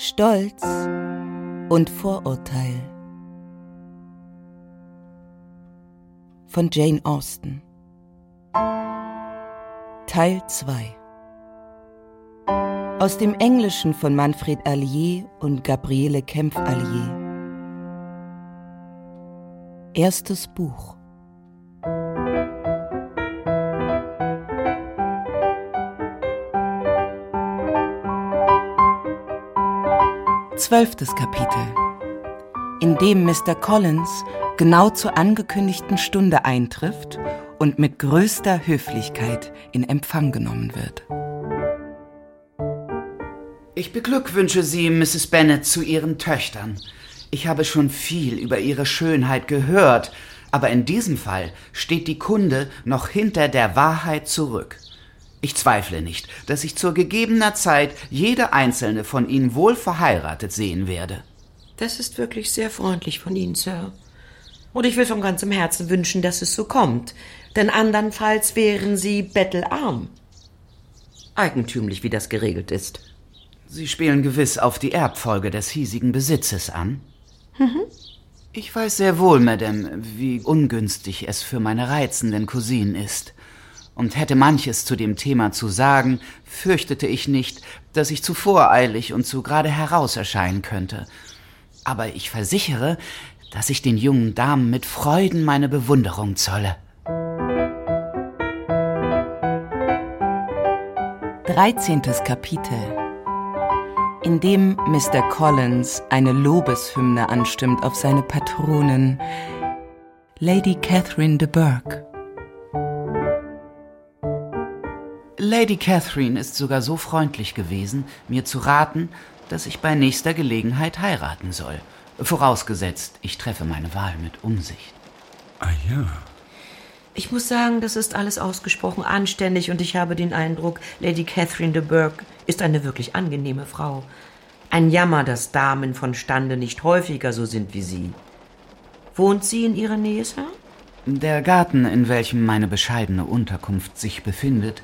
Stolz und Vorurteil. Von Jane Austen. Teil 2 Aus dem Englischen von Manfred Allier und Gabriele Kempf-Allier. Erstes Buch Zwölftes Kapitel, in dem Mr. Collins genau zur angekündigten Stunde eintrifft und mit größter Höflichkeit in Empfang genommen wird. Ich beglückwünsche Sie, Mrs. Bennet, zu Ihren Töchtern. Ich habe schon viel über Ihre Schönheit gehört, aber in diesem Fall steht die Kunde noch hinter der Wahrheit zurück. Ich zweifle nicht, dass ich zur gegebener Zeit jede einzelne von Ihnen wohl verheiratet sehen werde. Das ist wirklich sehr freundlich von Ihnen, Sir. Und ich will von ganzem Herzen wünschen, dass es so kommt, denn andernfalls wären Sie bettelarm. Eigentümlich, wie das geregelt ist. Sie spielen gewiss auf die Erbfolge des hiesigen Besitzes an. Mhm. Ich weiß sehr wohl, Madame, wie ungünstig es für meine reizenden Cousinen ist und hätte manches zu dem Thema zu sagen, fürchtete ich nicht, dass ich zu voreilig und zu gerade heraus erscheinen könnte. Aber ich versichere, dass ich den jungen Damen mit Freuden meine Bewunderung zolle. 13. Kapitel in dem Mr. Collins eine Lobeshymne anstimmt auf seine Patronin, Lady Catherine de Bourgh. Lady Catherine ist sogar so freundlich gewesen, mir zu raten, dass ich bei nächster Gelegenheit heiraten soll. Vorausgesetzt, ich treffe meine Wahl mit Umsicht. Ah ja. Ich muss sagen, das ist alles ausgesprochen anständig und ich habe den Eindruck, Lady Catherine de Bourgh ist eine wirklich angenehme Frau. Ein Jammer, dass Damen von Stande nicht häufiger so sind wie Sie. Wohnt sie in Ihrer Nähe, Sir? Der Garten, in welchem meine bescheidene Unterkunft sich befindet,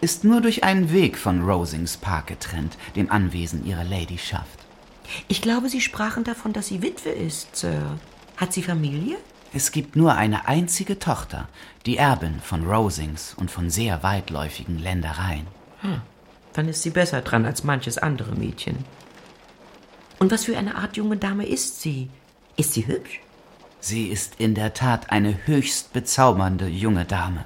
ist nur durch einen Weg von Rosings Park getrennt, dem Anwesen ihrer Ladyschaft. Ich glaube, Sie sprachen davon, dass sie Witwe ist, Sir. Hat sie Familie? Es gibt nur eine einzige Tochter, die Erbin von Rosings und von sehr weitläufigen Ländereien. Hm, dann ist sie besser dran als manches andere Mädchen. Und was für eine Art junge Dame ist sie? Ist sie hübsch? Sie ist in der Tat eine höchst bezaubernde junge Dame.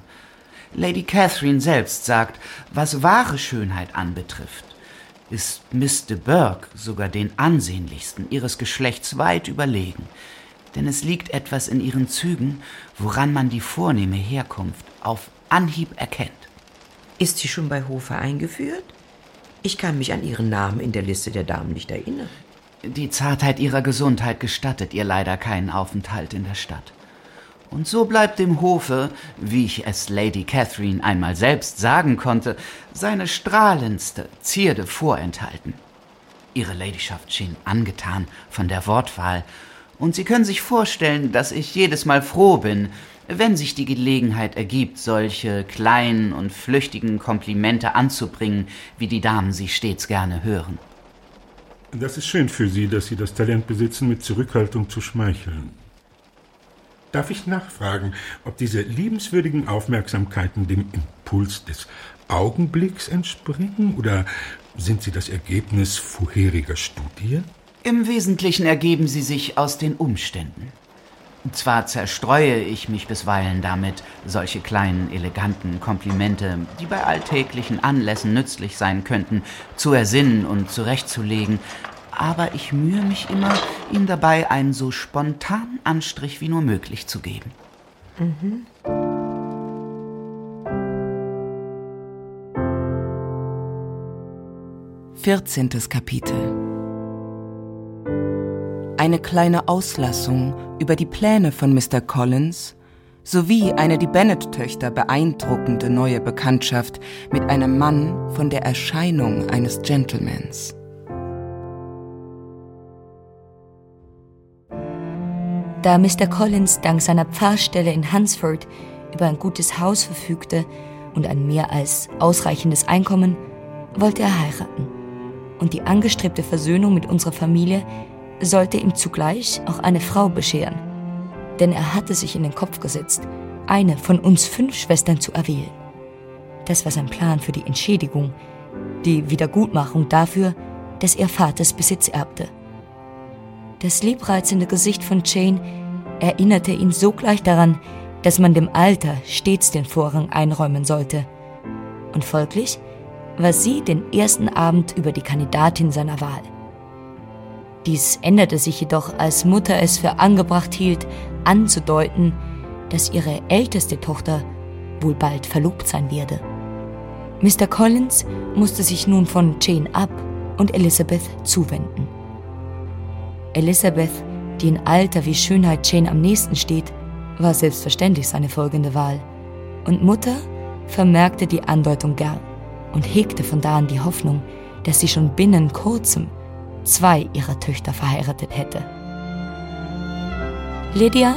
Lady Catherine selbst sagt, was wahre Schönheit anbetrifft, ist Miss de Bourgh sogar den ansehnlichsten ihres Geschlechts weit überlegen, denn es liegt etwas in ihren Zügen, woran man die vornehme Herkunft auf Anhieb erkennt. Ist sie schon bei Hofe eingeführt? Ich kann mich an ihren Namen in der Liste der Damen nicht erinnern. Die Zartheit ihrer Gesundheit gestattet ihr leider keinen Aufenthalt in der Stadt. Und so bleibt dem Hofe, wie ich es Lady Catherine einmal selbst sagen konnte, seine strahlendste Zierde vorenthalten. Ihre Ladyschaft schien angetan von der Wortwahl, und Sie können sich vorstellen, dass ich jedes Mal froh bin, wenn sich die Gelegenheit ergibt, solche kleinen und flüchtigen Komplimente anzubringen, wie die Damen sie stets gerne hören. Das ist schön für Sie, dass Sie das Talent besitzen, mit Zurückhaltung zu schmeicheln. Darf ich nachfragen, ob diese liebenswürdigen Aufmerksamkeiten dem Impuls des Augenblicks entspringen oder sind sie das Ergebnis vorheriger Studien? Im Wesentlichen ergeben sie sich aus den Umständen. Zwar zerstreue ich mich bisweilen damit, solche kleinen, eleganten Komplimente, die bei alltäglichen Anlässen nützlich sein könnten, zu ersinnen und zurechtzulegen, aber ich mühe mich immer, ihm dabei einen so spontanen Anstrich wie nur möglich zu geben. Mhm. Vierzehntes Kapitel Eine kleine Auslassung über die Pläne von Mr. Collins sowie eine die Bennet-Töchter beeindruckende neue Bekanntschaft mit einem Mann von der Erscheinung eines Gentlemans. Da Mr. Collins dank seiner Pfarrstelle in Hunsford über ein gutes Haus verfügte und ein mehr als ausreichendes Einkommen, wollte er heiraten. und die angestrebte Versöhnung mit unserer Familie sollte ihm zugleich auch eine Frau bescheren. Denn er hatte sich in den Kopf gesetzt, eine von uns fünf Schwestern zu erwählen. Das war sein Plan für die Entschädigung, die Wiedergutmachung dafür, dass er Vaters Besitz erbte. Das liebreizende Gesicht von Jane erinnerte ihn sogleich daran, dass man dem Alter stets den Vorrang einräumen sollte. Und folglich war sie den ersten Abend über die Kandidatin seiner Wahl. Dies änderte sich jedoch, als Mutter es für angebracht hielt, anzudeuten, dass ihre älteste Tochter wohl bald verlobt sein werde. Mr. Collins musste sich nun von Jane ab und Elizabeth zuwenden. Elisabeth, die in Alter wie Schönheit Jane am nächsten steht, war selbstverständlich seine folgende Wahl. Und Mutter vermerkte die Andeutung gern und hegte von da an die Hoffnung, dass sie schon binnen kurzem zwei ihrer Töchter verheiratet hätte. Lydia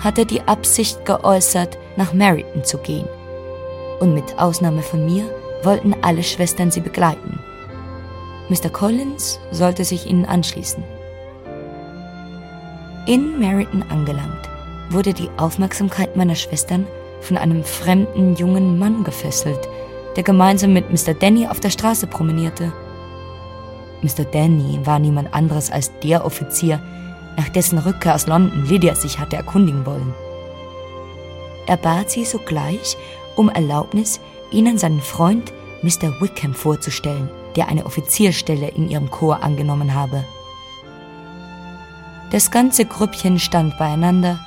hatte die Absicht geäußert, nach Meryton zu gehen. Und mit Ausnahme von mir wollten alle Schwestern sie begleiten. Mr. Collins sollte sich ihnen anschließen. In Meryton angelangt, wurde die Aufmerksamkeit meiner Schwestern von einem fremden jungen Mann gefesselt, der gemeinsam mit Mr. Danny auf der Straße promenierte. Mr. Danny war niemand anderes als der Offizier, nach dessen Rückkehr aus London Lydia sich hatte erkundigen wollen. Er bat sie sogleich um Erlaubnis, ihnen seinen Freund Mr. Wickham vorzustellen, der eine Offizierstelle in ihrem Chor angenommen habe. Das ganze Grüppchen stand beieinander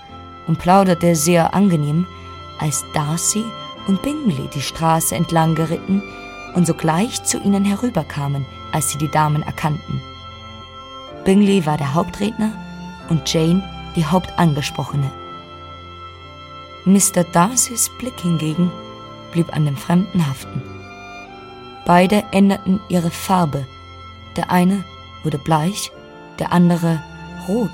und plauderte sehr angenehm, als Darcy und Bingley die Straße entlang geritten und sogleich zu ihnen herüberkamen, als sie die Damen erkannten. Bingley war der Hauptredner und Jane die Hauptangesprochene. Mr. Darcys Blick hingegen blieb an dem Fremden haften. Beide änderten ihre Farbe. Der eine wurde bleich, der andere rot.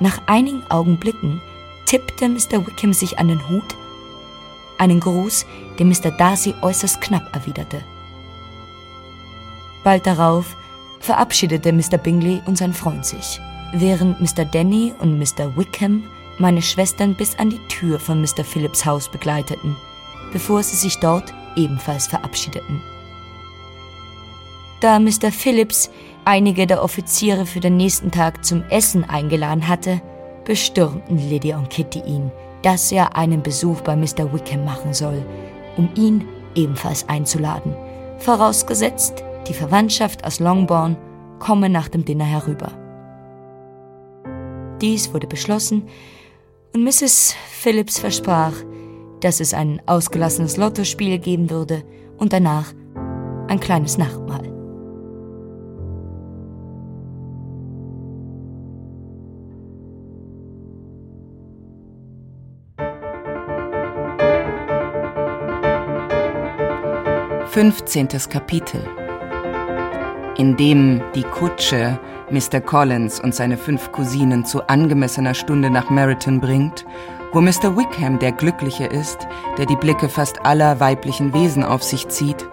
Nach einigen Augenblicken tippte Mr. Wickham sich an den Hut, einen Gruß, den Mr. Darcy äußerst knapp erwiderte. Bald darauf verabschiedete Mr. Bingley und sein Freund sich, während Mr. Denny und Mr. Wickham meine Schwestern bis an die Tür von Mr. Phillips Haus begleiteten, bevor sie sich dort ebenfalls verabschiedeten. Da Mr. Phillips einige der Offiziere für den nächsten Tag zum Essen eingeladen hatte, bestürmten Lydia und Kitty ihn, dass er einen Besuch bei Mr. Wickham machen soll, um ihn ebenfalls einzuladen, vorausgesetzt, die Verwandtschaft aus Longbourn komme nach dem Dinner herüber. Dies wurde beschlossen und Mrs. Phillips versprach, dass es ein ausgelassenes Lottospiel geben würde und danach ein kleines Nachtmahl. Fünfzehntes Kapitel in dem die Kutsche Mr. Collins und seine fünf Cousinen zu angemessener Stunde nach Meryton bringt, wo Mr. Wickham der Glückliche ist, der die Blicke fast aller weiblichen Wesen auf sich zieht,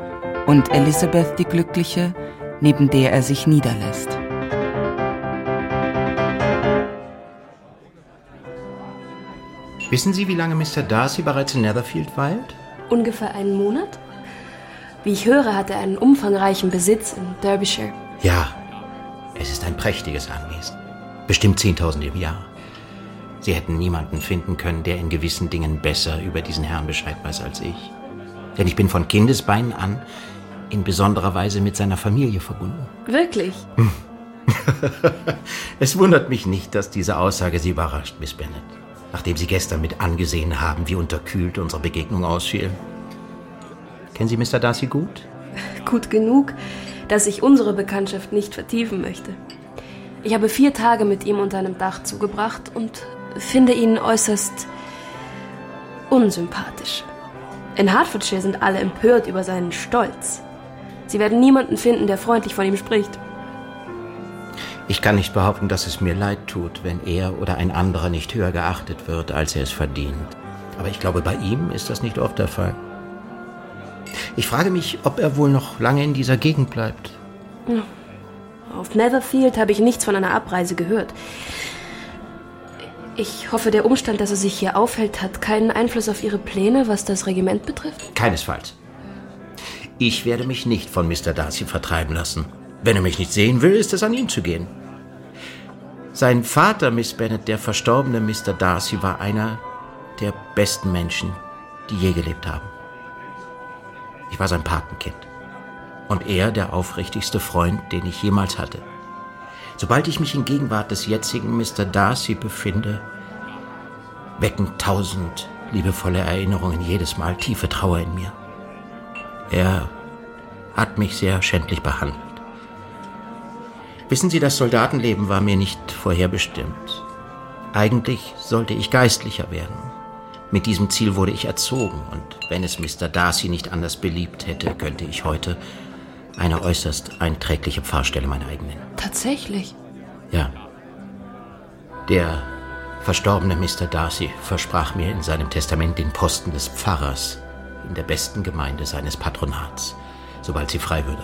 und Elizabeth die Glückliche, neben der er sich niederlässt. Wissen Sie, wie lange Mr. Darcy bereits in Netherfield weilt? Ungefähr einen Monat. Wie ich höre, hat er einen umfangreichen Besitz in Derbyshire. Ja, es ist ein prächtiges Anwesen. Bestimmt 10.000 im Jahr. Sie hätten niemanden finden können, der in gewissen Dingen besser über diesen Herrn Bescheid weiß als ich. Denn ich bin von Kindesbeinen an in besonderer Weise mit seiner Familie verbunden. Wirklich? es wundert mich nicht, dass diese Aussage Sie überrascht, Miss Bennet. Nachdem Sie gestern mit angesehen haben, wie unterkühlt unsere Begegnung ausfiel. Kennen Sie Mr. Darcy gut? Gut genug, dass ich unsere Bekanntschaft nicht vertiefen möchte. Ich habe vier Tage mit ihm unter einem Dach zugebracht und finde ihn äußerst unsympathisch. In Hertfordshire sind alle empört über seinen Stolz. Sie werden niemanden finden, der freundlich von ihm spricht. Ich kann nicht behaupten, dass es mir leid tut, wenn er oder ein anderer nicht höher geachtet wird, als er es verdient. Aber ich glaube, bei ihm ist das nicht oft der Fall. Ich frage mich, ob er wohl noch lange in dieser Gegend bleibt. Auf Netherfield habe ich nichts von einer Abreise gehört. Ich hoffe, der Umstand, dass er sich hier aufhält, hat keinen Einfluss auf Ihre Pläne, was das Regiment betrifft. Keinesfalls. Ich werde mich nicht von Mr. Darcy vertreiben lassen. Wenn er mich nicht sehen will, ist es an ihn zu gehen. Sein Vater, Miss Bennet, der verstorbene Mr. Darcy, war einer der besten Menschen, die je gelebt haben. Ich war sein Patenkind. Und er der aufrichtigste Freund, den ich jemals hatte. Sobald ich mich in Gegenwart des jetzigen Mr. Darcy befinde, wecken tausend liebevolle Erinnerungen jedes Mal tiefe Trauer in mir. Er hat mich sehr schändlich behandelt. Wissen Sie, das Soldatenleben war mir nicht vorherbestimmt. Eigentlich sollte ich Geistlicher werden. Mit diesem Ziel wurde ich erzogen, und wenn es Mr. Darcy nicht anders beliebt hätte, könnte ich heute eine äußerst einträgliche Pfarrstelle meiner eigenen. Tatsächlich. Ja. Der verstorbene Mr. Darcy versprach mir in seinem Testament den Posten des Pfarrers in der besten Gemeinde seines Patronats, sobald sie frei würde.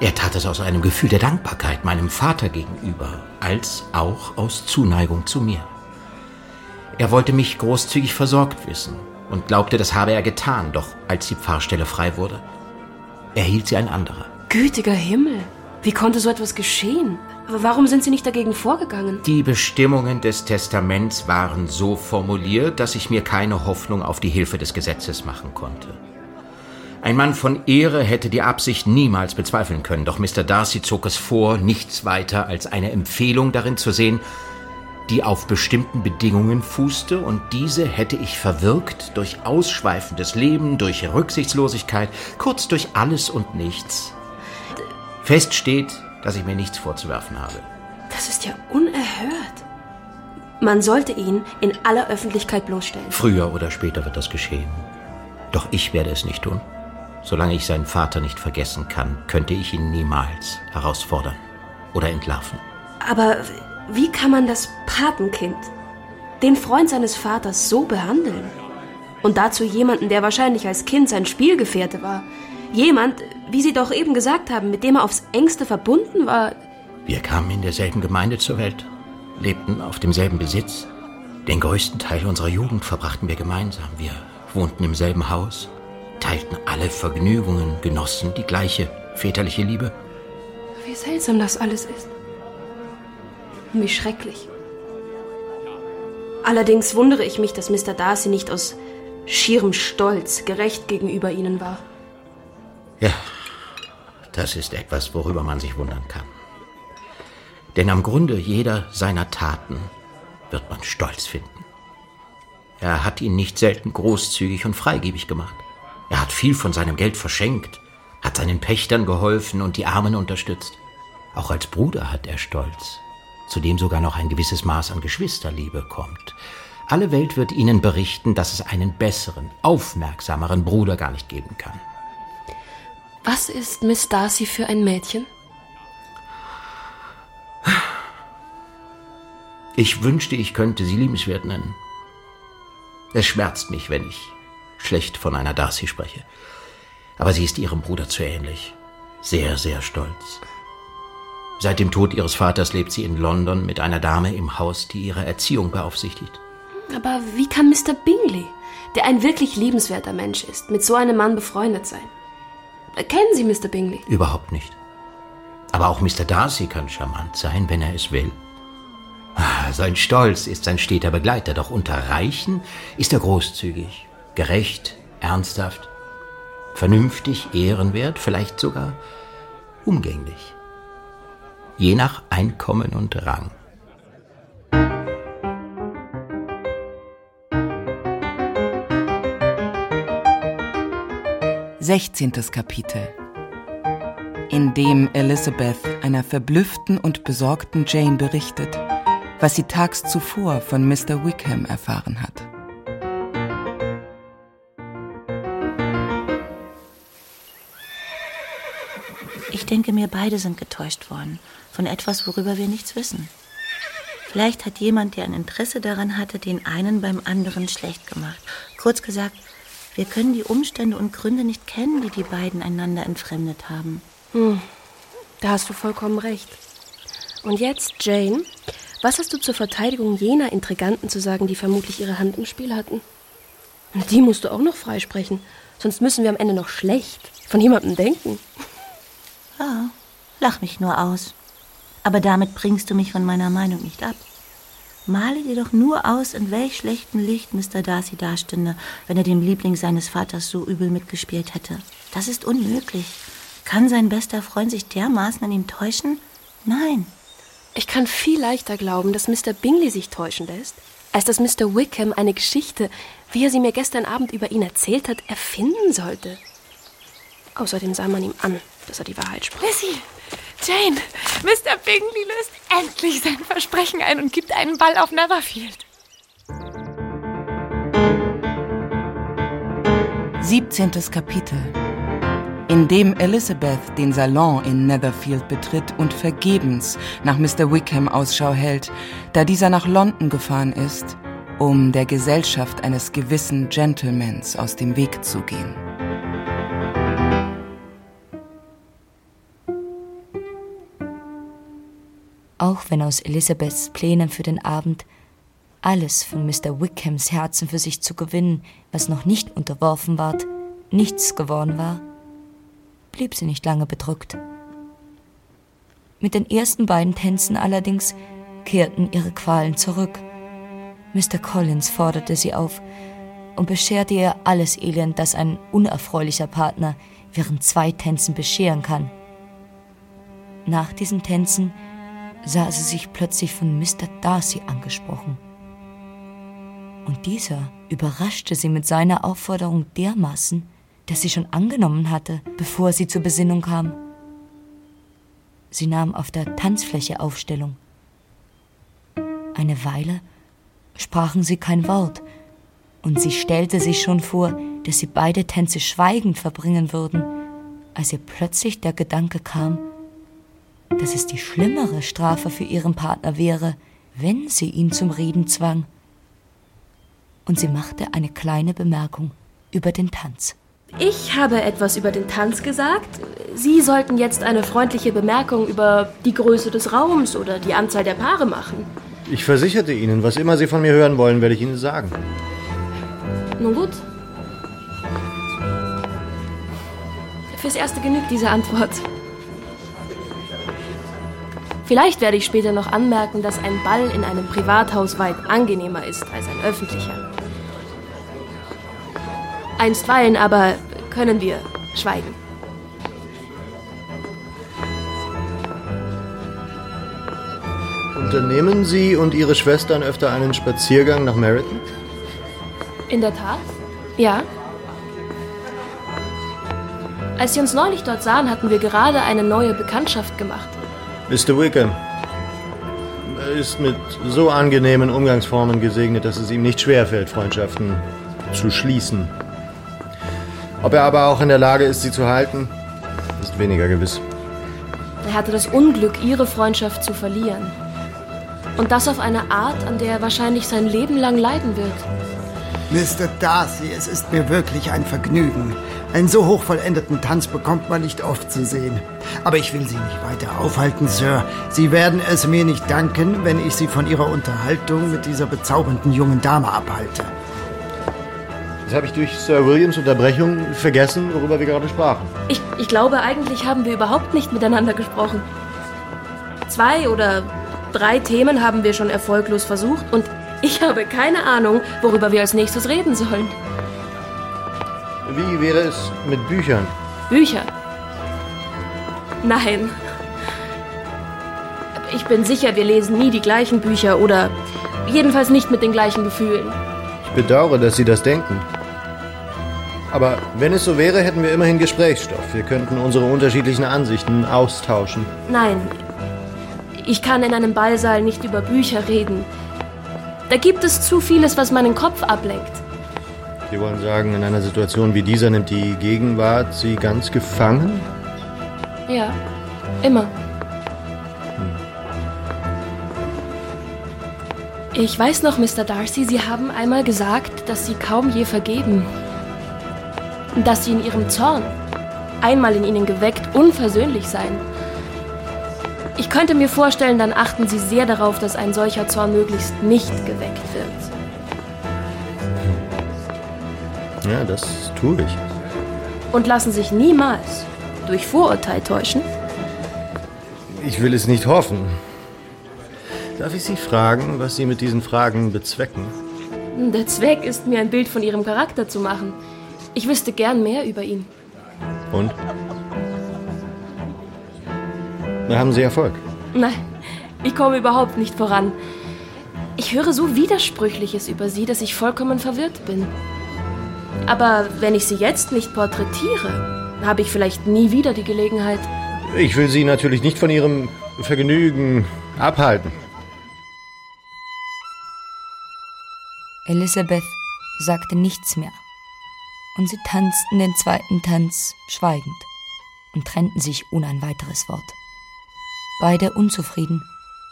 Er tat es aus einem Gefühl der Dankbarkeit meinem Vater gegenüber, als auch aus Zuneigung zu mir. Er wollte mich großzügig versorgt wissen und glaubte, das habe er getan, doch als die Pfarrstelle frei wurde, erhielt sie ein anderer. Gütiger Himmel. Wie konnte so etwas geschehen? Aber warum sind Sie nicht dagegen vorgegangen? Die Bestimmungen des Testaments waren so formuliert, dass ich mir keine Hoffnung auf die Hilfe des Gesetzes machen konnte. Ein Mann von Ehre hätte die Absicht niemals bezweifeln können, doch Mr. Darcy zog es vor, nichts weiter als eine Empfehlung darin zu sehen, die auf bestimmten Bedingungen fußte, und diese hätte ich verwirkt durch ausschweifendes Leben, durch Rücksichtslosigkeit, kurz durch alles und nichts. Fest steht, dass ich mir nichts vorzuwerfen habe. Das ist ja unerhört. Man sollte ihn in aller Öffentlichkeit bloßstellen. Früher oder später wird das geschehen. Doch ich werde es nicht tun. Solange ich seinen Vater nicht vergessen kann, könnte ich ihn niemals herausfordern oder entlarven. Aber wie kann man das Patenkind, den Freund seines Vaters, so behandeln? Und dazu jemanden, der wahrscheinlich als Kind sein Spielgefährte war. Jemand, wie Sie doch eben gesagt haben, mit dem er aufs engste verbunden war. Wir kamen in derselben Gemeinde zur Welt, lebten auf demselben Besitz. Den größten Teil unserer Jugend verbrachten wir gemeinsam. Wir wohnten im selben Haus, teilten alle Vergnügungen, genossen die gleiche väterliche Liebe. Wie seltsam das alles ist. Und wie schrecklich. Allerdings wundere ich mich, dass Mr. Darcy nicht aus schierem Stolz gerecht gegenüber Ihnen war. Ja, das ist etwas, worüber man sich wundern kann. Denn am Grunde jeder seiner Taten wird man Stolz finden. Er hat ihn nicht selten großzügig und freigebig gemacht. Er hat viel von seinem Geld verschenkt, hat seinen Pächtern geholfen und die Armen unterstützt. Auch als Bruder hat er Stolz, zu dem sogar noch ein gewisses Maß an Geschwisterliebe kommt. Alle Welt wird Ihnen berichten, dass es einen besseren, aufmerksameren Bruder gar nicht geben kann. Was ist Miss Darcy für ein Mädchen? Ich wünschte, ich könnte sie liebenswert nennen. Es schmerzt mich, wenn ich schlecht von einer Darcy spreche. Aber sie ist ihrem Bruder zu ähnlich. Sehr, sehr stolz. Seit dem Tod ihres Vaters lebt sie in London mit einer Dame im Haus, die ihre Erziehung beaufsichtigt. Aber wie kann Mr. Bingley, der ein wirklich liebenswerter Mensch ist, mit so einem Mann befreundet sein? Kennen Sie Mr. Bingley? Überhaupt nicht. Aber auch Mr. Darcy kann charmant sein, wenn er es will. Ah, Sein Stolz ist sein steter Begleiter, doch unter Reichen ist er großzügig, gerecht, ernsthaft, vernünftig, ehrenwert, vielleicht sogar umgänglich. Je nach Einkommen und Rang. 16. Kapitel in dem Elizabeth einer verblüfften und besorgten Jane berichtet, was sie tags zuvor von Mr. Wickham erfahren hat. Denke mir, beide sind getäuscht worden von etwas, worüber wir nichts wissen. Vielleicht hat jemand, der ein Interesse daran hatte, den einen beim anderen schlecht gemacht. Kurz gesagt, Wir können die Umstände und Gründe nicht kennen, die die beiden einander entfremdet haben. Hm, da hast du vollkommen recht. Und jetzt, Jane, was hast du zur Verteidigung jener Intriganten zu sagen, die vermutlich ihre Hand im Spiel hatten? Die musst du auch noch freisprechen, sonst müssen wir am Ende noch schlecht von jemandem denken. Ja, lach mich nur aus. Aber damit bringst du mich von meiner Meinung nicht ab. Male dir doch nur aus, in welch schlechtem Licht Mr. Darcy dastünde, wenn er dem Liebling seines Vaters so übel mitgespielt hätte. Das ist unmöglich. Kann sein bester Freund sich dermaßen an ihm täuschen? Nein. Ich kann viel leichter glauben, dass Mr. Bingley sich täuschen lässt, als dass Mr. Wickham eine Geschichte, wie er sie mir gestern Abend über ihn erzählt hat, erfinden sollte. Außerdem sah man ihm an, dass er die Wahrheit spricht. Lizzie, Jane, Mr. Bingley löst endlich sein Versprechen ein und gibt einen Ball auf Netherfield. 17. Kapitel in dem Elizabeth den Salon in Netherfield betritt und vergebens nach Mr. Wickham Ausschau hält, da dieser nach London gefahren ist, um der Gesellschaft eines gewissen Gentlemans aus dem Weg zu gehen. Auch wenn aus Elizabeths Plänen für den Abend alles von Mr. Wickhams Herzen für sich zu gewinnen, was noch nicht unterworfen ward, nichts geworden war, blieb sie nicht lange bedrückt. Mit den ersten beiden Tänzen allerdings kehrten ihre Qualen zurück. Mr. Collins forderte sie auf und bescherte ihr alles Elend, das ein unerfreulicher Partner während zwei Tänzen bescheren kann. Nach diesen Tänzen sah sie sich plötzlich von Mr. Darcy angesprochen. Und dieser überraschte sie mit seiner Aufforderung dermaßen, dass sie schon angenommen hatte, bevor sie zur Besinnung kam. Sie nahm auf der Tanzfläche Aufstellung. Eine Weile sprachen sie kein Wort, und sie stellte sich schon vor, dass sie beide Tänze schweigend verbringen würden, als ihr plötzlich der Gedanke kam, dass es die schlimmere Strafe für ihren Partner wäre, wenn sie ihn zum Reden zwang. Und sie machte eine kleine Bemerkung über den Tanz. Ich habe etwas über den Tanz gesagt. Sie sollten jetzt eine freundliche Bemerkung über die Größe des Raums oder die Anzahl der Paare machen. Ich versicherte Ihnen, was immer Sie von mir hören wollen, werde ich Ihnen sagen. Nun gut. Fürs Erste genügt diese Antwort. Vielleicht werde ich später noch anmerken, dass ein Ball in einem Privathaus weit angenehmer ist als ein öffentlicher. Einstweilen aber können wir schweigen. Unternehmen Sie und Ihre Schwestern öfter einen Spaziergang nach Meryton? In der Tat? Ja. Als Sie uns neulich dort sahen, hatten wir gerade eine neue Bekanntschaft gemacht. Mr. Wickham ist mit so angenehmen Umgangsformen gesegnet, dass es ihm nicht schwerfällt, Freundschaften zu schließen. Ob er aber auch in der Lage ist, sie zu halten, ist weniger gewiss. Er hatte das Unglück, ihre Freundschaft zu verlieren. Und das auf eine Art, an der er wahrscheinlich sein Leben lang leiden wird. Mr. Darcy, es ist mir wirklich ein Vergnügen. Einen so hochvollendeten Tanz bekommt man nicht oft zu sehen. Aber ich will Sie nicht weiter aufhalten, Sir. Sie werden es mir nicht danken, wenn ich Sie von Ihrer Unterhaltung mit dieser bezaubernden jungen Dame abhalte. Das habe ich durch Sir Williams Unterbrechung vergessen, worüber wir gerade sprachen. Ich, ich glaube, eigentlich haben wir überhaupt nicht miteinander gesprochen. Zwei oder drei Themen haben wir schon erfolglos versucht und ich habe keine Ahnung, worüber wir als nächstes reden sollen. Wie wäre es mit Büchern? Bücher? Nein. Ich bin sicher, wir lesen nie die gleichen Bücher oder jedenfalls nicht mit den gleichen Gefühlen. Ich bedauere, dass Sie das denken. Aber wenn es so wäre, hätten wir immerhin Gesprächsstoff. Wir könnten unsere unterschiedlichen Ansichten austauschen. Nein, ich kann in einem Ballsaal nicht über Bücher reden. Da gibt es zu vieles, was meinen Kopf ablenkt. Sie wollen sagen, in einer Situation wie dieser nimmt die Gegenwart Sie ganz gefangen? Ja, immer. Ich weiß noch, Mr. Darcy, Sie haben einmal gesagt, dass Sie kaum je vergeben. dass sie in ihrem Zorn, einmal in ihnen geweckt, unversöhnlich seien. Ich könnte mir vorstellen, dann achten sie sehr darauf, dass ein solcher Zorn möglichst nicht geweckt wird. Ja, das tue ich. Und lassen sich niemals durch Vorurteil täuschen? Ich will es nicht hoffen. Darf ich Sie fragen, was Sie mit diesen Fragen bezwecken? Der Zweck ist, mir ein Bild von Ihrem Charakter zu machen. Ich wüsste gern mehr über ihn. Und? Da haben Sie Erfolg. Nein, ich komme überhaupt nicht voran. Ich höre so Widersprüchliches über Sie, dass ich vollkommen verwirrt bin. Aber wenn ich Sie jetzt nicht porträtiere, habe ich vielleicht nie wieder die Gelegenheit. Ich will Sie natürlich nicht von Ihrem Vergnügen abhalten. Elisabeth sagte nichts mehr, und sie tanzten den zweiten Tanz schweigend und trennten sich ohne ein weiteres Wort. Beide unzufrieden,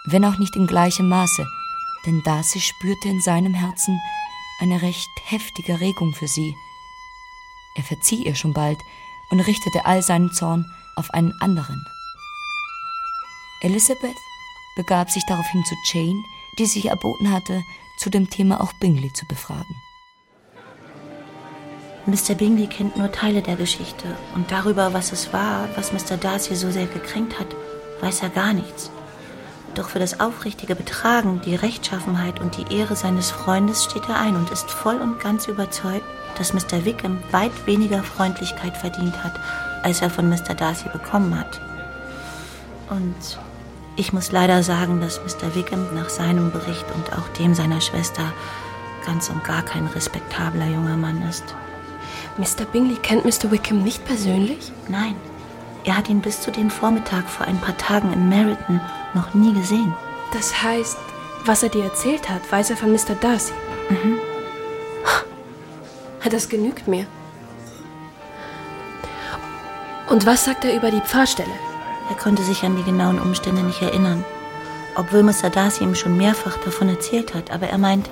wenn auch nicht in gleichem Maße, denn Darcy spürte in seinem Herzen eine recht heftige Regung für sie. Er verzieh ihr schon bald und richtete all seinen Zorn auf einen anderen. Elizabeth begab sich daraufhin zu Jane, die sich erboten hatte, zu dem Thema auch Bingley zu befragen. Mr. Bingley kennt nur Teile der Geschichte und darüber, was es war, was Mr. Darcy so sehr gekränkt hat, weiß er gar nichts. Doch für das aufrichtige Betragen, die Rechtschaffenheit und die Ehre seines Freundes steht er ein und ist voll und ganz überzeugt, dass Mr. Wickham weit weniger Freundlichkeit verdient hat, als er von Mr. Darcy bekommen hat. Und ich muss leider sagen, dass Mr. Wickham nach seinem Bericht und auch dem seiner Schwester ganz und gar kein respektabler junger Mann ist. Mr. Bingley kennt Mr. Wickham nicht persönlich? Nein, er hat ihn bis zu dem Vormittag vor ein paar Tagen in Meryton noch nie gesehen. Das heißt, was er dir erzählt hat, weiß er von Mr. Darcy. Mhm. Das genügt mir. Und was sagt er über die Pfarrstelle? Er konnte sich an die genauen Umstände nicht erinnern, obwohl Mr. Darcy ihm schon mehrfach davon erzählt hat, aber er meint,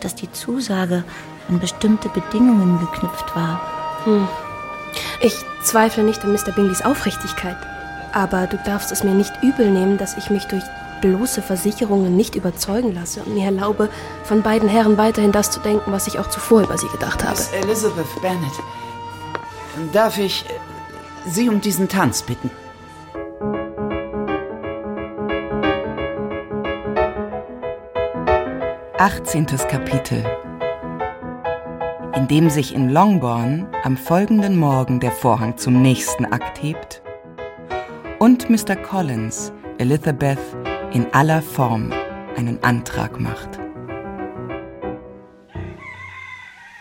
dass die Zusage an bestimmte Bedingungen geknüpft war. Hm. Ich zweifle nicht an Mr. Bingleys Aufrichtigkeit, aber du darfst es mir nicht übel nehmen, dass ich mich durch bloße Versicherungen nicht überzeugen lasse und mir erlaube, von beiden Herren weiterhin das zu denken, was ich auch zuvor über sie gedacht habe. Miss Elizabeth Bennet, darf ich Sie um diesen Tanz bitten? 18. Kapitel in dem sich in Longbourn am folgenden Morgen der Vorhang zum nächsten Akt hebt und Mr. Collins Elizabeth in aller Form einen Antrag macht.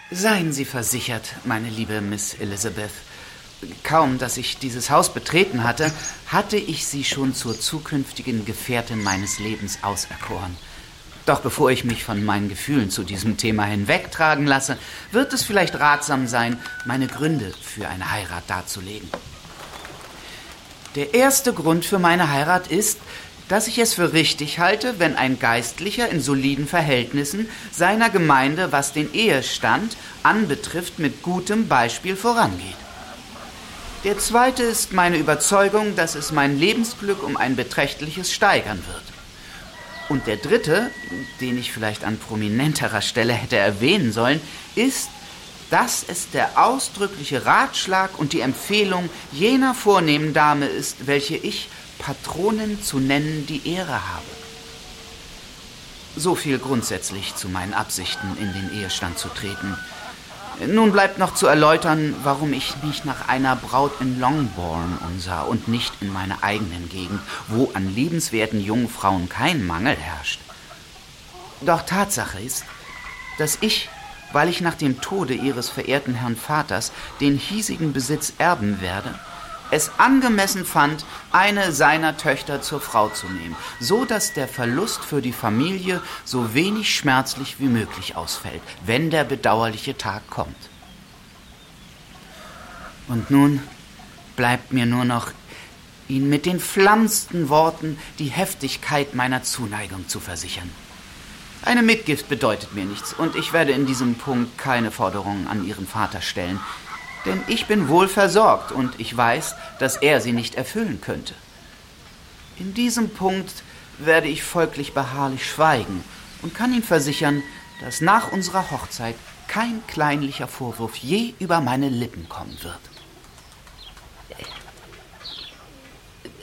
Seien Sie versichert, meine liebe Miss Elizabeth. Kaum, dass ich dieses Haus betreten hatte, hatte ich Sie schon zur zukünftigen Gefährtin meines Lebens auserkoren. Doch bevor ich mich von meinen Gefühlen zu diesem Thema hinwegtragen lasse, wird es vielleicht ratsam sein, meine Gründe für eine Heirat darzulegen. Der erste Grund für meine Heirat ist, dass ich es für richtig halte, wenn ein Geistlicher in soliden Verhältnissen seiner Gemeinde, was den Ehestand anbetrifft, mit gutem Beispiel vorangeht. Der zweite ist meine Überzeugung, dass es mein Lebensglück um ein beträchtliches steigern wird. Und der dritte, den ich vielleicht an prominenterer Stelle hätte erwähnen sollen, ist, dass es der ausdrückliche Ratschlag und die Empfehlung jener vornehmen Dame ist, welche ich Patronin zu nennen die Ehre habe. So viel grundsätzlich zu meinen Absichten, in den Ehestand zu treten. Nun bleibt noch zu erläutern, warum ich mich nach einer Braut in Longbourn umsah und nicht in meiner eigenen Gegend, wo an liebenswerten jungen Frauen kein Mangel herrscht. Doch Tatsache ist, dass ich, weil ich nach dem Tode ihres verehrten Herrn Vaters den hiesigen Besitz erben werde, es angemessen fand, eine seiner Töchter zur Frau zu nehmen, so dass der Verlust für die Familie so wenig schmerzlich wie möglich ausfällt, wenn der bedauerliche Tag kommt. Und nun bleibt mir nur noch, Ihnen mit den flammsten Worten die Heftigkeit meiner Zuneigung zu versichern. Eine Mitgift bedeutet mir nichts, und ich werde in diesem Punkt keine Forderungen an Ihren Vater stellen, Denn ich bin wohl versorgt und ich weiß, dass er sie nicht erfüllen könnte. In diesem Punkt werde ich folglich beharrlich schweigen und kann ihn versichern, dass nach unserer Hochzeit kein kleinlicher Vorwurf je über meine Lippen kommen wird.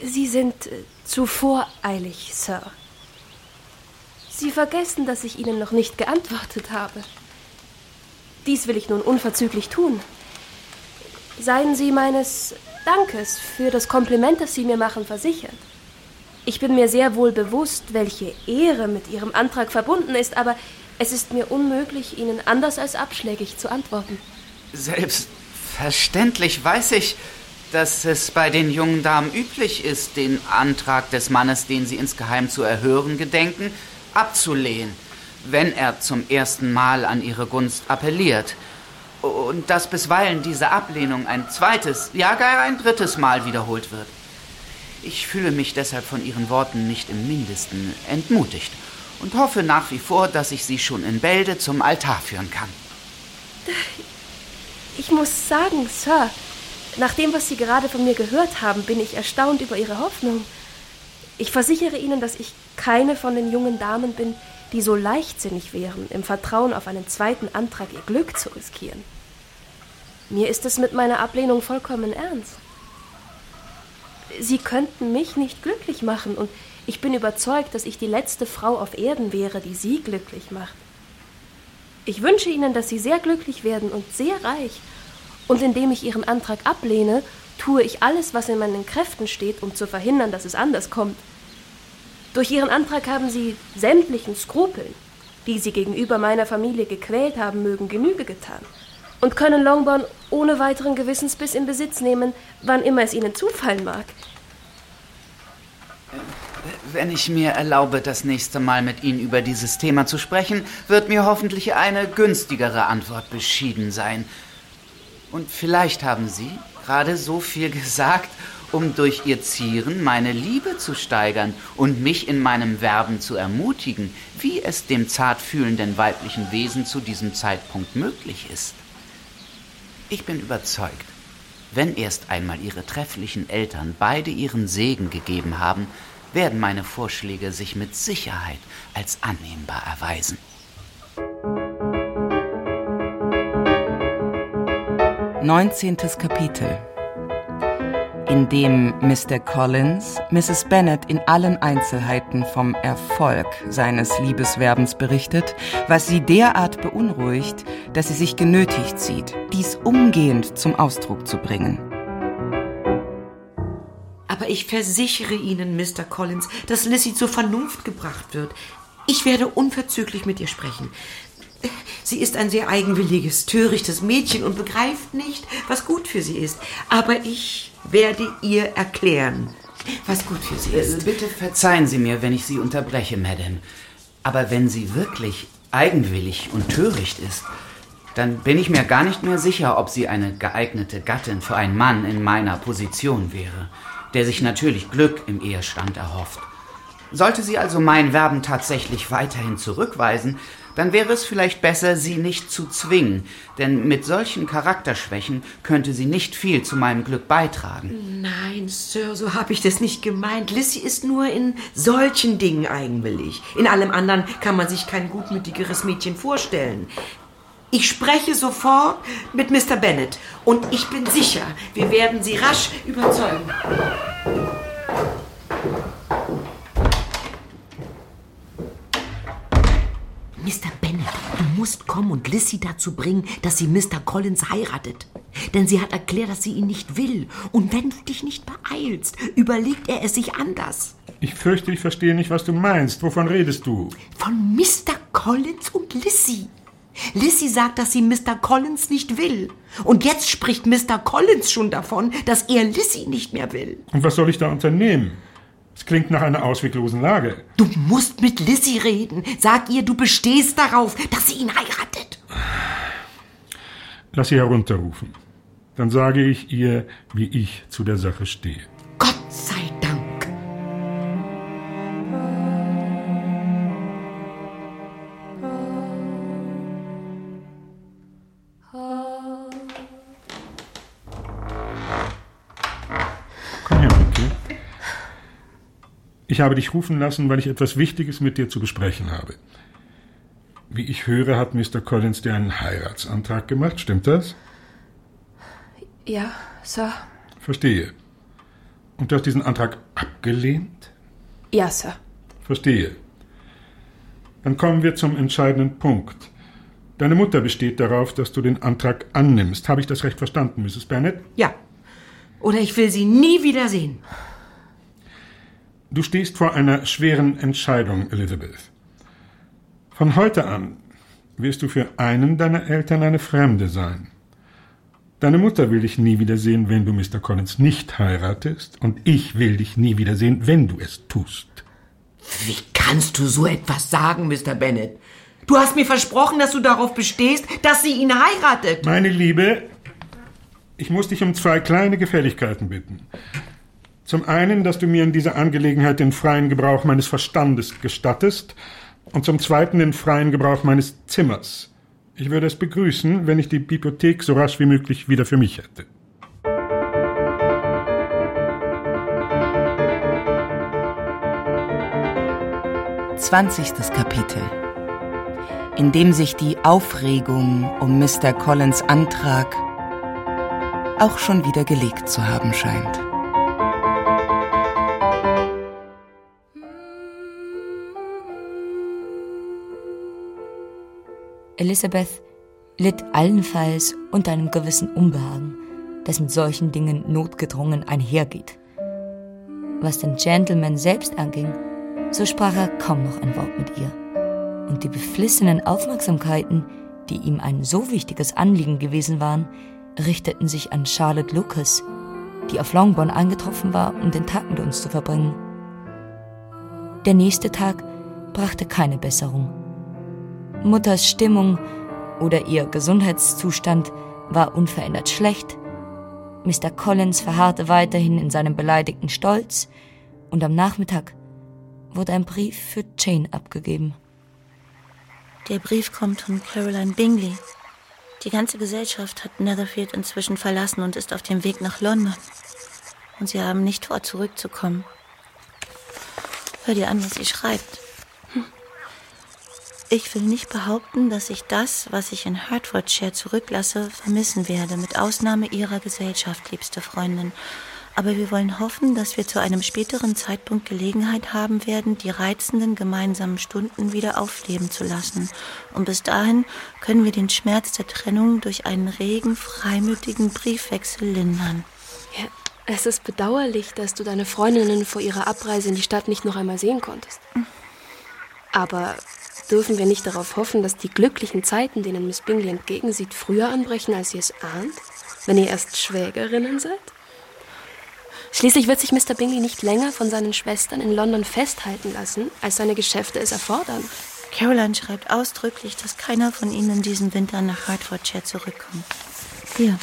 Sie sind äh, zu voreilig, Sir. Sie vergessen, dass ich Ihnen noch nicht geantwortet habe. Dies will ich nun unverzüglich tun. Seien Sie meines Dankes für das Kompliment, das Sie mir machen, versichert. Ich bin mir sehr wohl bewusst, welche Ehre mit Ihrem Antrag verbunden ist, aber es ist mir unmöglich, Ihnen anders als abschlägig zu antworten. Selbstverständlich weiß ich, dass es bei den jungen Damen üblich ist, den Antrag des Mannes, den sie insgeheim zu erhören gedenken, abzulehnen, wenn er zum ersten Mal an ihre Gunst appelliert. Und dass bisweilen diese Ablehnung ein zweites, ja gar ein drittes Mal wiederholt wird. Ich fühle mich deshalb von Ihren Worten nicht im mindesten entmutigt und hoffe nach wie vor, dass ich Sie schon in Bälde zum Altar führen kann. Ich muss sagen, Sir, nach dem, was Sie gerade von mir gehört haben, bin ich erstaunt über Ihre Hoffnung. Ich versichere Ihnen, dass ich keine von den jungen Damen bin, die so leichtsinnig wären, im Vertrauen auf einen zweiten Antrag ihr Glück zu riskieren. Mir ist es mit meiner Ablehnung vollkommen ernst. Sie könnten mich nicht glücklich machen, und ich bin überzeugt, dass ich die letzte Frau auf Erden wäre, die Sie glücklich macht. Ich wünsche Ihnen, dass Sie sehr glücklich werden und sehr reich, und indem ich Ihren Antrag ablehne, tue ich alles, was in meinen Kräften steht, um zu verhindern, dass es anders kommt. Durch Ihren Antrag haben Sie sämtlichen Skrupeln, die Sie gegenüber meiner Familie gequält haben mögen, Genüge getan und können Longbourn ohne weiteren Gewissensbiss in Besitz nehmen, wann immer es Ihnen zufallen mag. Wenn ich mir erlaube, das nächste Mal mit Ihnen über dieses Thema zu sprechen, wird mir hoffentlich eine günstigere Antwort beschieden sein. Und vielleicht haben Sie gerade so viel gesagt, um durch Ihr Zieren meine Liebe zu steigern und mich in meinem Werben zu ermutigen, wie es dem zart fühlenden weiblichen Wesen zu diesem Zeitpunkt möglich ist. Ich bin überzeugt, wenn erst einmal Ihre trefflichen Eltern beide ihren Segen gegeben haben, werden meine Vorschläge sich mit Sicherheit als annehmbar erweisen. 19. Kapitel in dem Mr. Collins Mrs. Bennet in allen Einzelheiten vom Erfolg seines Liebeswerbens berichtet, was sie derart beunruhigt, dass sie sich genötigt sieht, dies umgehend zum Ausdruck zu bringen. Aber ich versichere Ihnen, Mr. Collins, dass Lissy zur Vernunft gebracht wird. Ich werde unverzüglich mit ihr sprechen. Sie ist ein sehr eigenwilliges, törichtes Mädchen und begreift nicht, was gut für sie ist. Aber ich werde ihr erklären, was gut für sie ist. Äh, bitte verzeihen Sie mir, wenn ich Sie unterbreche, Madame. Aber wenn sie wirklich eigenwillig und töricht ist, dann bin ich mir gar nicht mehr sicher, ob sie eine geeignete Gattin für einen Mann in meiner Position wäre, der sich natürlich Glück im Ehestand erhofft. Sollte sie also mein Werben tatsächlich weiterhin zurückweisen, dann wäre es vielleicht besser, sie nicht zu zwingen, denn mit solchen Charakterschwächen könnte sie nicht viel zu meinem Glück beitragen. Nein, Sir, so habe ich das nicht gemeint. Lissy ist nur in solchen Dingen eigenwillig. In allem anderen kann man sich kein gutmütigeres Mädchen vorstellen. Ich spreche sofort mit Mr. Bennet und ich bin sicher, wir werden Sie rasch überzeugen. Mr. Bennet, du musst kommen und Lissy dazu bringen, dass sie Mr. Collins heiratet. Denn sie hat erklärt, dass sie ihn nicht will. Und wenn du dich nicht beeilst, überlegt er es sich anders. Ich fürchte, ich verstehe nicht, was du meinst. Wovon redest du? Von Mr. Collins und Lissy. Lissy sagt, dass sie Mr. Collins nicht will. Und jetzt spricht Mr. Collins schon davon, dass er Lissy nicht mehr will. Und was soll ich da unternehmen? Es klingt nach einer ausweglosen Lage. Du musst mit Lissy reden. Sag ihr, du bestehst darauf, dass sie ihn heiratet. Lass sie herunterrufen. Dann sage ich ihr, wie ich zu der Sache stehe. Ich habe dich rufen lassen, weil ich etwas Wichtiges mit dir zu besprechen habe. Wie ich höre, hat Mr. Collins dir einen Heiratsantrag gemacht, stimmt das? Ja, Sir. Verstehe. Und du hast diesen Antrag abgelehnt? Ja, Sir. Verstehe. Dann kommen wir zum entscheidenden Punkt. Deine Mutter besteht darauf, dass du den Antrag annimmst. Habe ich das recht verstanden, Mrs. Bennet? Ja. Oder ich will sie nie wiedersehen. Du stehst vor einer schweren Entscheidung, Elizabeth. Von heute an wirst du für einen deiner Eltern eine Fremde sein. Deine Mutter will dich nie wiedersehen, wenn du Mr. Collins nicht heiratest, und ich will dich nie wiedersehen, wenn du es tust. Wie kannst du so etwas sagen, Mr. Bennet? Du hast mir versprochen, dass du darauf bestehst, dass sie ihn heiratet. Meine Liebe, ich muss dich um zwei kleine Gefälligkeiten bitten. Zum einen, dass du mir in dieser Angelegenheit den freien Gebrauch meines Verstandes gestattest, und zum zweiten den freien Gebrauch meines Zimmers. Ich würde es begrüßen, wenn ich die Bibliothek so rasch wie möglich wieder für mich hätte. Zwanzigstes Kapitel in dem sich die Aufregung um Mr. Collins Antrag auch schon wieder gelegt zu haben scheint. Elizabeth litt allenfalls unter einem gewissen Unbehagen, das mit solchen Dingen notgedrungen einhergeht. Was den Gentleman selbst anging, so sprach er kaum noch ein Wort mit ihr. Und die beflissenen Aufmerksamkeiten, die ihm ein so wichtiges Anliegen gewesen waren, richteten sich an Charlotte Lucas, die auf Longbourn eingetroffen war, um den Tag mit uns zu verbringen. Der nächste Tag brachte keine Besserung. Mutters Stimmung oder ihr Gesundheitszustand war unverändert schlecht. Mr. Collins verharrte weiterhin in seinem beleidigten Stolz und am Nachmittag wurde ein Brief für Jane abgegeben. Der Brief kommt von Caroline Bingley. Die ganze Gesellschaft hat Netherfield inzwischen verlassen und ist auf dem Weg nach London. Und sie haben nicht vor, zurückzukommen. Hör dir an, was sie schreibt. Ich will nicht behaupten, dass ich das, was ich in Hertfordshire zurücklasse, vermissen werde, mit Ausnahme Ihrer Gesellschaft, liebste Freundin. Aber wir wollen hoffen, dass wir zu einem späteren Zeitpunkt Gelegenheit haben werden, die reizenden gemeinsamen Stunden wieder aufleben zu lassen. Und bis dahin können wir den Schmerz der Trennung durch einen regen, freimütigen Briefwechsel lindern. Ja, es ist bedauerlich, dass du deine Freundinnen vor ihrer Abreise in die Stadt nicht noch einmal sehen konntest. Aber Dürfen wir nicht darauf hoffen, dass die glücklichen Zeiten, denen Miss Bingley entgegensieht, früher anbrechen, als ihr es ahnt, wenn ihr erst Schwägerinnen seid? Schließlich wird sich Mr. Bingley nicht länger von seinen Schwestern in London festhalten lassen, als seine Geschäfte es erfordern. Caroline schreibt ausdrücklich, dass keiner von ihnen diesen Winter nach Hertfordshire zurückkommt. Hier,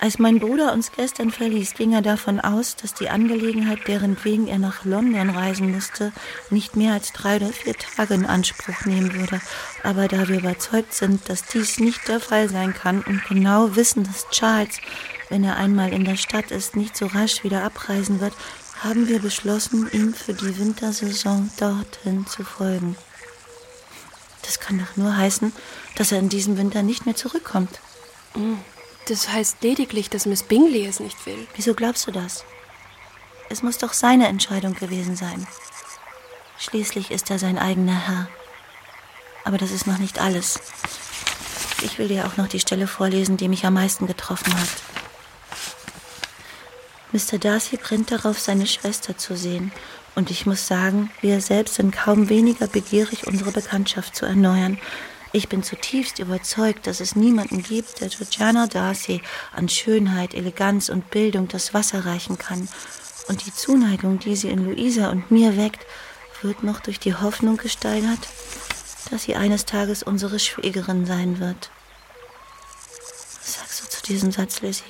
als mein Bruder uns gestern verließ, ging er davon aus, dass die Angelegenheit, deren wegen er nach London reisen musste, nicht mehr als drei oder vier Tage in Anspruch nehmen würde. Aber da wir überzeugt sind, dass dies nicht der Fall sein kann und genau wissen, dass Charles, wenn er einmal in der Stadt ist, nicht so rasch wieder abreisen wird, haben wir beschlossen, ihm für die Wintersaison dorthin zu folgen. Das kann doch nur heißen, dass er in diesem Winter nicht mehr zurückkommt. Mhm. Das heißt lediglich, dass Miss Bingley es nicht will. Wieso glaubst du das? Es muss doch seine Entscheidung gewesen sein. Schließlich ist er sein eigener Herr. Aber das ist noch nicht alles. Ich will dir auch noch die Stelle vorlesen, die mich am meisten getroffen hat. Mr. Darcy brennt darauf, seine Schwester zu sehen. Und ich muss sagen, wir selbst sind kaum weniger begierig, unsere Bekanntschaft zu erneuern. Ich bin zutiefst überzeugt, dass es niemanden gibt, der Georgiana Darcy an Schönheit, Eleganz und Bildung das Wasser reichen kann. Und die Zuneigung, die sie in Luisa und mir weckt, wird noch durch die Hoffnung gesteigert, dass sie eines Tages unsere Schwägerin sein wird. Was sagst du zu diesem Satz, Lizzie?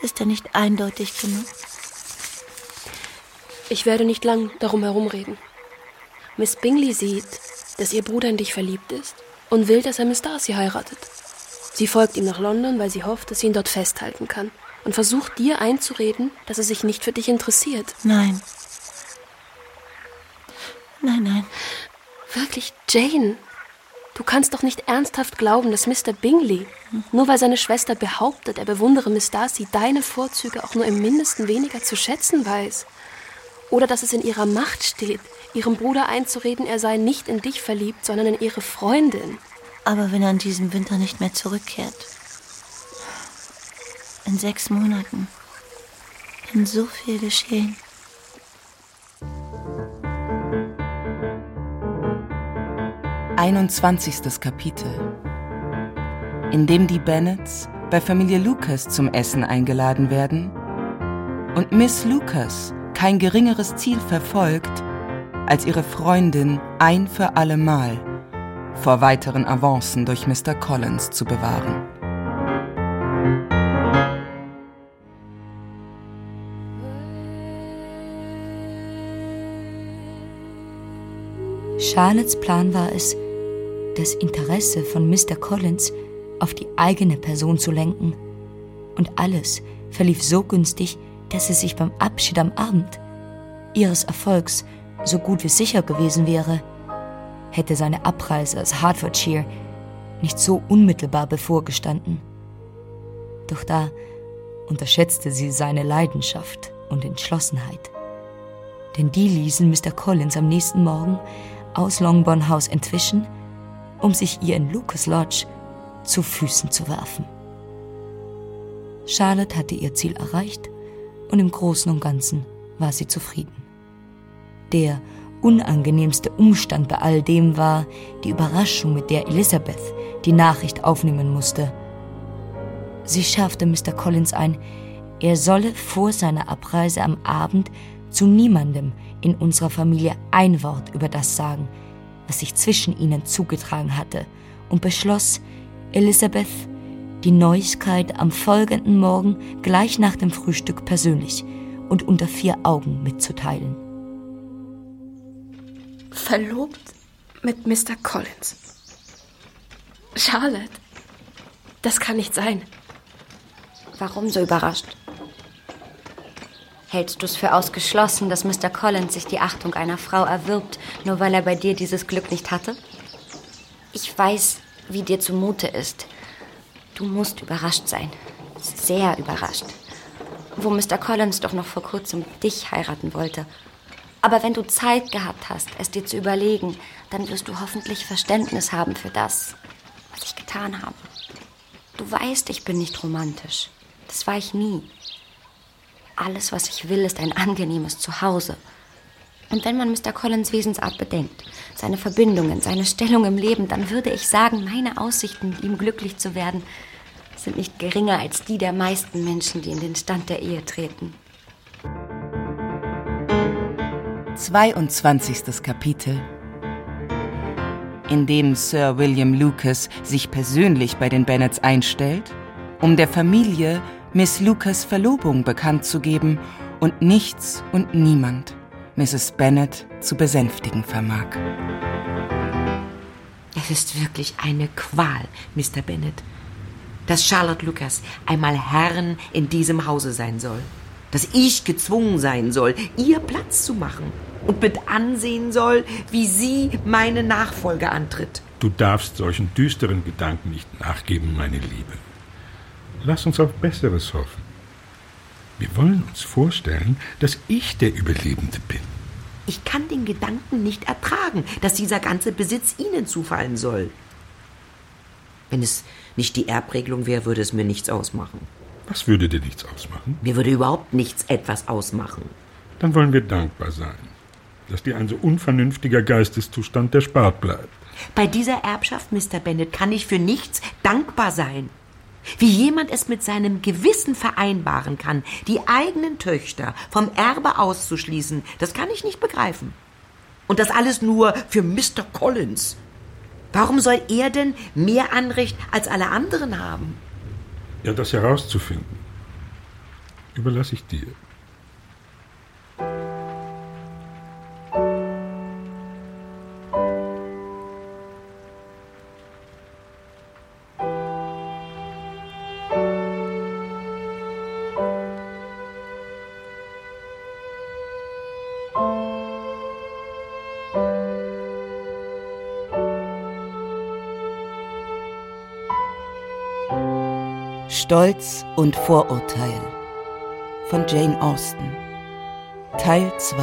Ist er nicht eindeutig genug? Ich werde nicht lang darum herumreden. Miss Bingley sieht, dass ihr Bruder in dich verliebt ist und will, dass er Miss Darcy heiratet. Sie folgt ihm nach London, weil sie hofft, dass sie ihn dort festhalten kann und versucht dir einzureden, dass er sich nicht für dich interessiert. Nein, Nein, nein. Wirklich, Jane? Du kannst doch nicht ernsthaft glauben, dass Mr. Bingley, nur weil seine Schwester behauptet, er bewundere Miss Darcy, deine Vorzüge auch nur im mindesten weniger zu schätzen weiß. Oder dass es in ihrer Macht steht, ihrem Bruder einzureden, er sei nicht in dich verliebt, sondern in ihre Freundin. Aber wenn er in diesem Winter nicht mehr zurückkehrt. In sechs Monaten kann so viel geschehen. Einundzwanzigstes Kapitel in dem die Bennets bei Familie Lucas zum Essen eingeladen werden und Miss Lucas kein geringeres Ziel verfolgt, als ihre Freundin ein für allemal vor weiteren Avancen durch Mr. Collins zu bewahren. Charlottes Plan war es, das Interesse von Mr. Collins auf die eigene Person zu lenken. Und alles verlief so günstig, dass sie sich beim Abschied am Abend ihres Erfolgs so gut wie sicher gewesen wäre, hätte seine Abreise aus Hertfordshire nicht so unmittelbar bevorgestanden. Doch da unterschätzte sie seine Leidenschaft und Entschlossenheit. Denn die ließen Mr. Collins am nächsten Morgen aus Longbourn House entwischen, um sich ihr in Lucas Lodge zu Füßen zu werfen. Charlotte hatte ihr Ziel erreicht und im Großen und Ganzen war sie zufrieden. Der unangenehmste Umstand bei all dem war die Überraschung, mit der Elizabeth die Nachricht aufnehmen musste. Sie schärfte Mr. Collins ein, er solle vor seiner Abreise am Abend zu niemandem in unserer Familie ein Wort über das sagen, was sich zwischen ihnen zugetragen hatte, und beschloss, Elizabeth die Neuigkeit am folgenden Morgen gleich nach dem Frühstück persönlich und unter vier Augen mitzuteilen. Verlobt mit Mr. Collins. Charlotte, das kann nicht sein. Warum so überrascht? Hältst du es für ausgeschlossen, dass Mr. Collins sich die Achtung einer Frau erwirbt, nur weil er bei dir dieses Glück nicht hatte? Ich weiß, wie dir zumute ist. Du musst überrascht sein. Sehr überrascht. Wo Mr. Collins doch noch vor kurzem dich heiraten wollte. Aber wenn du Zeit gehabt hast, es dir zu überlegen, dann wirst du hoffentlich Verständnis haben für das, was ich getan habe. Du weißt, ich bin nicht romantisch. Das war ich nie. Alles, was ich will, ist ein angenehmes Zuhause. Und wenn man Mr. Collins Wesensart bedenkt, seine Verbindungen, seine Stellung im Leben, dann würde ich sagen, meine Aussichten, mit ihm glücklich zu werden, sind nicht geringer als die der meisten Menschen, die in den Stand der Ehe treten. 22. Kapitel in dem Sir William Lucas sich persönlich bei den Bennets einstellt, um der Familie Miss Lucas Verlobung bekannt zu geben und nichts und niemand Mrs. Bennet zu besänftigen vermag. Es ist wirklich eine Qual, Mr. Bennet, dass Charlotte Lucas einmal Herrin in diesem Hause sein soll. Dass ich gezwungen sein soll, ihr Platz zu machen und mit ansehen soll, wie sie meine Nachfolge antritt. Du darfst solchen düsteren Gedanken nicht nachgeben, meine Liebe. Lass uns auf Besseres hoffen. Wir wollen uns vorstellen, dass ich der Überlebende bin. Ich kann den Gedanken nicht ertragen, dass dieser ganze Besitz Ihnen zufallen soll. Wenn es nicht die Erbregelung wäre, würde es mir nichts ausmachen. Was würde dir nichts ausmachen? Mir würde überhaupt nichts etwas ausmachen. Dann wollen wir dankbar sein, dass dir ein so unvernünftiger Geisteszustand erspart bleibt. Bei dieser Erbschaft, Mr. Bennet, kann ich für nichts dankbar sein. Wie jemand es mit seinem Gewissen vereinbaren kann, die eigenen Töchter vom Erbe auszuschließen, das kann ich nicht begreifen. Und das alles nur für Mr. Collins. Warum soll er denn mehr Anrecht als alle anderen haben? Ja, das herauszufinden, überlasse ich dir. Stolz und Vorurteil. Von Jane Austen. Teil 2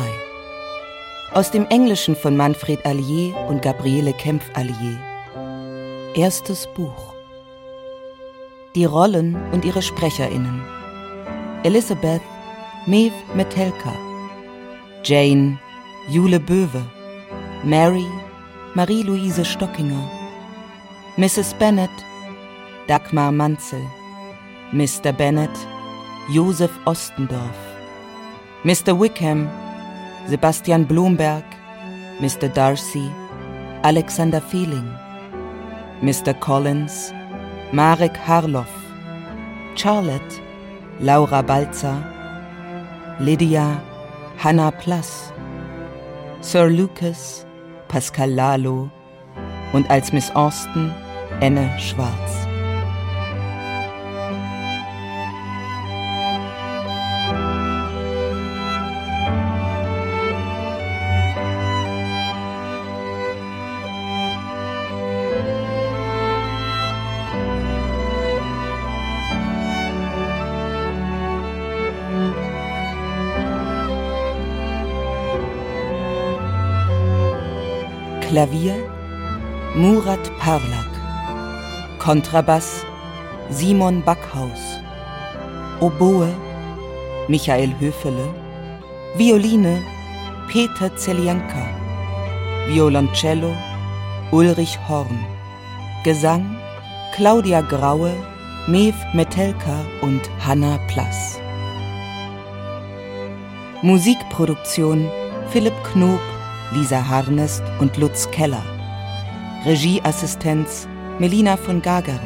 Aus dem Englischen von Manfred Allier und Gabriele Kempf-Allier. Erstes Buch. Die Rollen und ihre SprecherInnen. Elizabeth Mev Metelka. Jane Jule Böwe. Mary Marie-Louise Stockinger. Mrs. Bennet Dagmar Manzel Mr. Bennet Josef Ostendorf Mr. Wickham Sebastian Blumberg Mr. Darcy Alexander Feeling Mr. Collins Marek Harloff Charlotte Laura Balzer Lydia Hannah Plass Sir Lucas Pascal Lalo und als Miss Austin Enne Schwarz. Klavier Murat Parlak. Kontrabass Simon Backhaus. Oboe Michael Höfele. Violine Peter Zelienka Violoncello Ulrich Horn. Gesang Claudia Graue Mev Metelka und Hanna Plass. Musikproduktion Philipp Knob Lisa Harnest und Lutz Keller. Regieassistenz Melina von Gagern.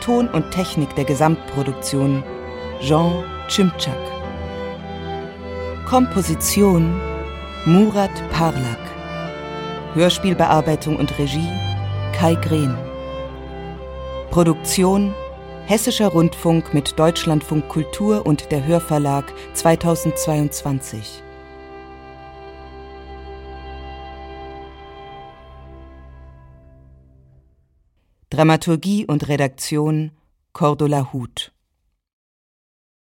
Ton und Technik der Gesamtproduktion Jean Chimchak. Komposition Murat Parlak. Hörspielbearbeitung und Regie Kai Green. Produktion Hessischer Rundfunk mit Deutschlandfunk Kultur und der Hörverlag 2022. Dramaturgie und Redaktion Cordula Huth